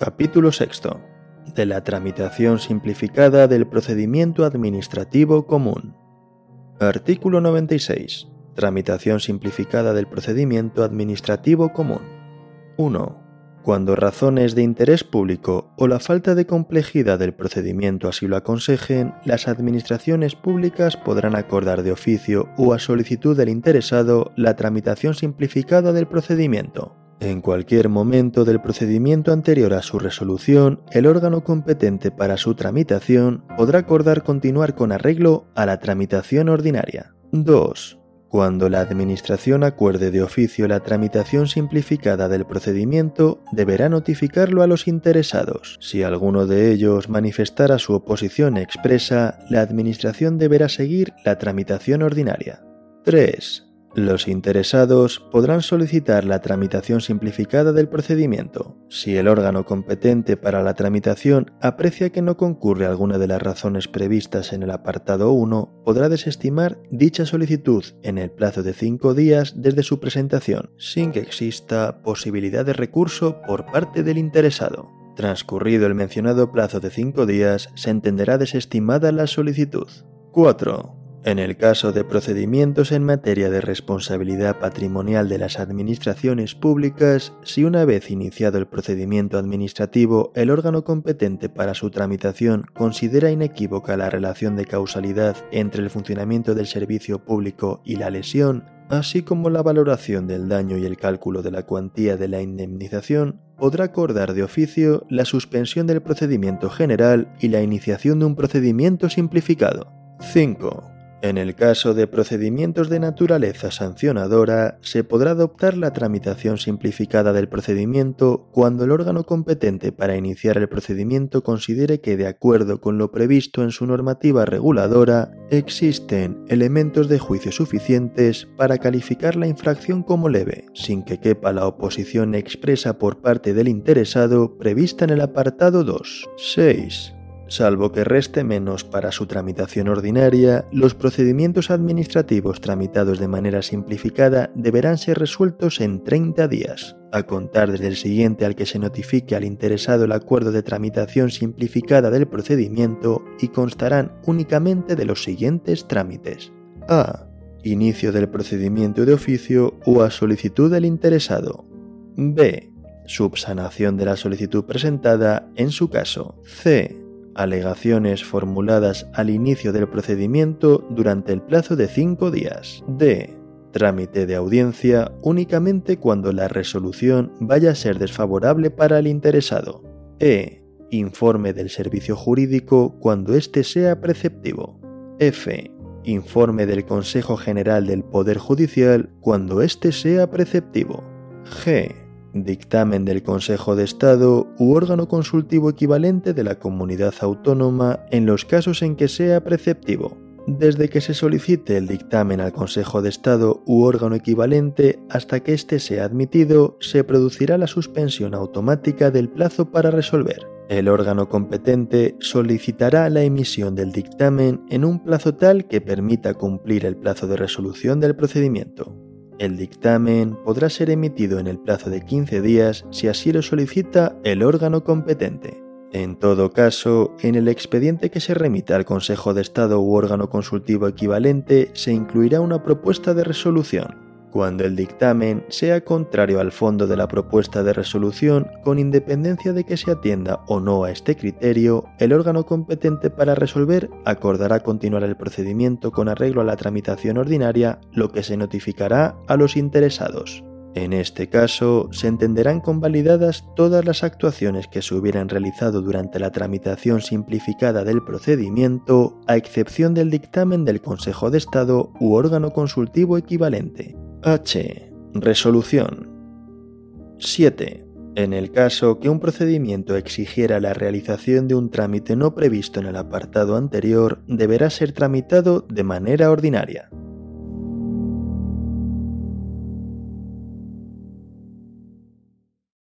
Capítulo VI. De la tramitación simplificada del procedimiento administrativo común. Artículo 96. Tramitación simplificada del procedimiento administrativo común. 1. Cuando razones de interés público o la falta de complejidad del procedimiento así lo aconsejen, las administraciones públicas podrán acordar de oficio o a solicitud del interesado la tramitación simplificada del procedimiento. En cualquier momento del procedimiento anterior a su resolución, el órgano competente para su tramitación podrá acordar continuar con arreglo a la tramitación ordinaria. 2. Cuando la Administración acuerde de oficio la tramitación simplificada del procedimiento, deberá notificarlo a los interesados. Si alguno de ellos manifestara su oposición expresa, la Administración deberá seguir la tramitación ordinaria. 3. Los interesados podrán solicitar la tramitación simplificada del procedimiento. Si el órgano competente para la tramitación aprecia que no concurre alguna de las razones previstas en el apartado 1, podrá desestimar dicha solicitud en el plazo de cinco días desde su presentación, sin que exista posibilidad de recurso por parte del interesado. Transcurrido el mencionado plazo de cinco días, se entenderá desestimada la solicitud. 4. En el caso de procedimientos en materia de responsabilidad patrimonial de las administraciones públicas, si una vez iniciado el procedimiento administrativo el órgano competente para su tramitación considera inequívoca la relación de causalidad entre el funcionamiento del servicio público y la lesión, así como la valoración del daño y el cálculo de la cuantía de la indemnización, podrá acordar de oficio la suspensión del procedimiento general y la iniciación de un procedimiento simplificado. 5. En el caso de procedimientos de naturaleza sancionadora, se podrá adoptar la tramitación simplificada del procedimiento cuando el órgano competente para iniciar el procedimiento considere que, de acuerdo con lo previsto en su normativa reguladora, existen elementos de juicio suficientes para calificar la infracción como leve, sin que quepa la oposición expresa por parte del interesado prevista en el apartado 2. 6. Salvo que reste menos para su tramitación ordinaria, los procedimientos administrativos tramitados de manera simplificada deberán ser resueltos en 30 días, a contar desde el siguiente al que se notifique al interesado el acuerdo de tramitación simplificada del procedimiento y constarán únicamente de los siguientes trámites. A. Inicio del procedimiento de oficio o a solicitud del interesado. B. Subsanación de la solicitud presentada en su caso. C alegaciones formuladas al inicio del procedimiento durante el plazo de cinco días. D. Trámite de audiencia únicamente cuando la resolución vaya a ser desfavorable para el interesado. E. Informe del servicio jurídico cuando éste sea preceptivo. F. Informe del Consejo General del Poder Judicial cuando éste sea preceptivo. G dictamen del Consejo de Estado u órgano consultivo equivalente de la comunidad autónoma en los casos en que sea preceptivo. Desde que se solicite el dictamen al Consejo de Estado u órgano equivalente hasta que éste sea admitido, se producirá la suspensión automática del plazo para resolver. El órgano competente solicitará la emisión del dictamen en un plazo tal que permita cumplir el plazo de resolución del procedimiento. El dictamen podrá ser emitido en el plazo de 15 días si así lo solicita el órgano competente. En todo caso, en el expediente que se remita al Consejo de Estado u órgano consultivo equivalente se incluirá una propuesta de resolución cuando el dictamen sea contrario al fondo de la propuesta de resolución, con independencia de que se atienda o no a este criterio, el órgano competente para resolver acordará continuar el procedimiento con arreglo a la tramitación ordinaria, lo que se notificará a los interesados. En este caso, se entenderán convalidadas todas las actuaciones que se hubieran realizado durante la tramitación simplificada del procedimiento, a excepción del dictamen del Consejo de Estado u órgano consultivo equivalente. H. Resolución. 7. En el caso que un procedimiento exigiera la realización de un trámite no previsto en el apartado anterior, deberá ser tramitado de manera ordinaria.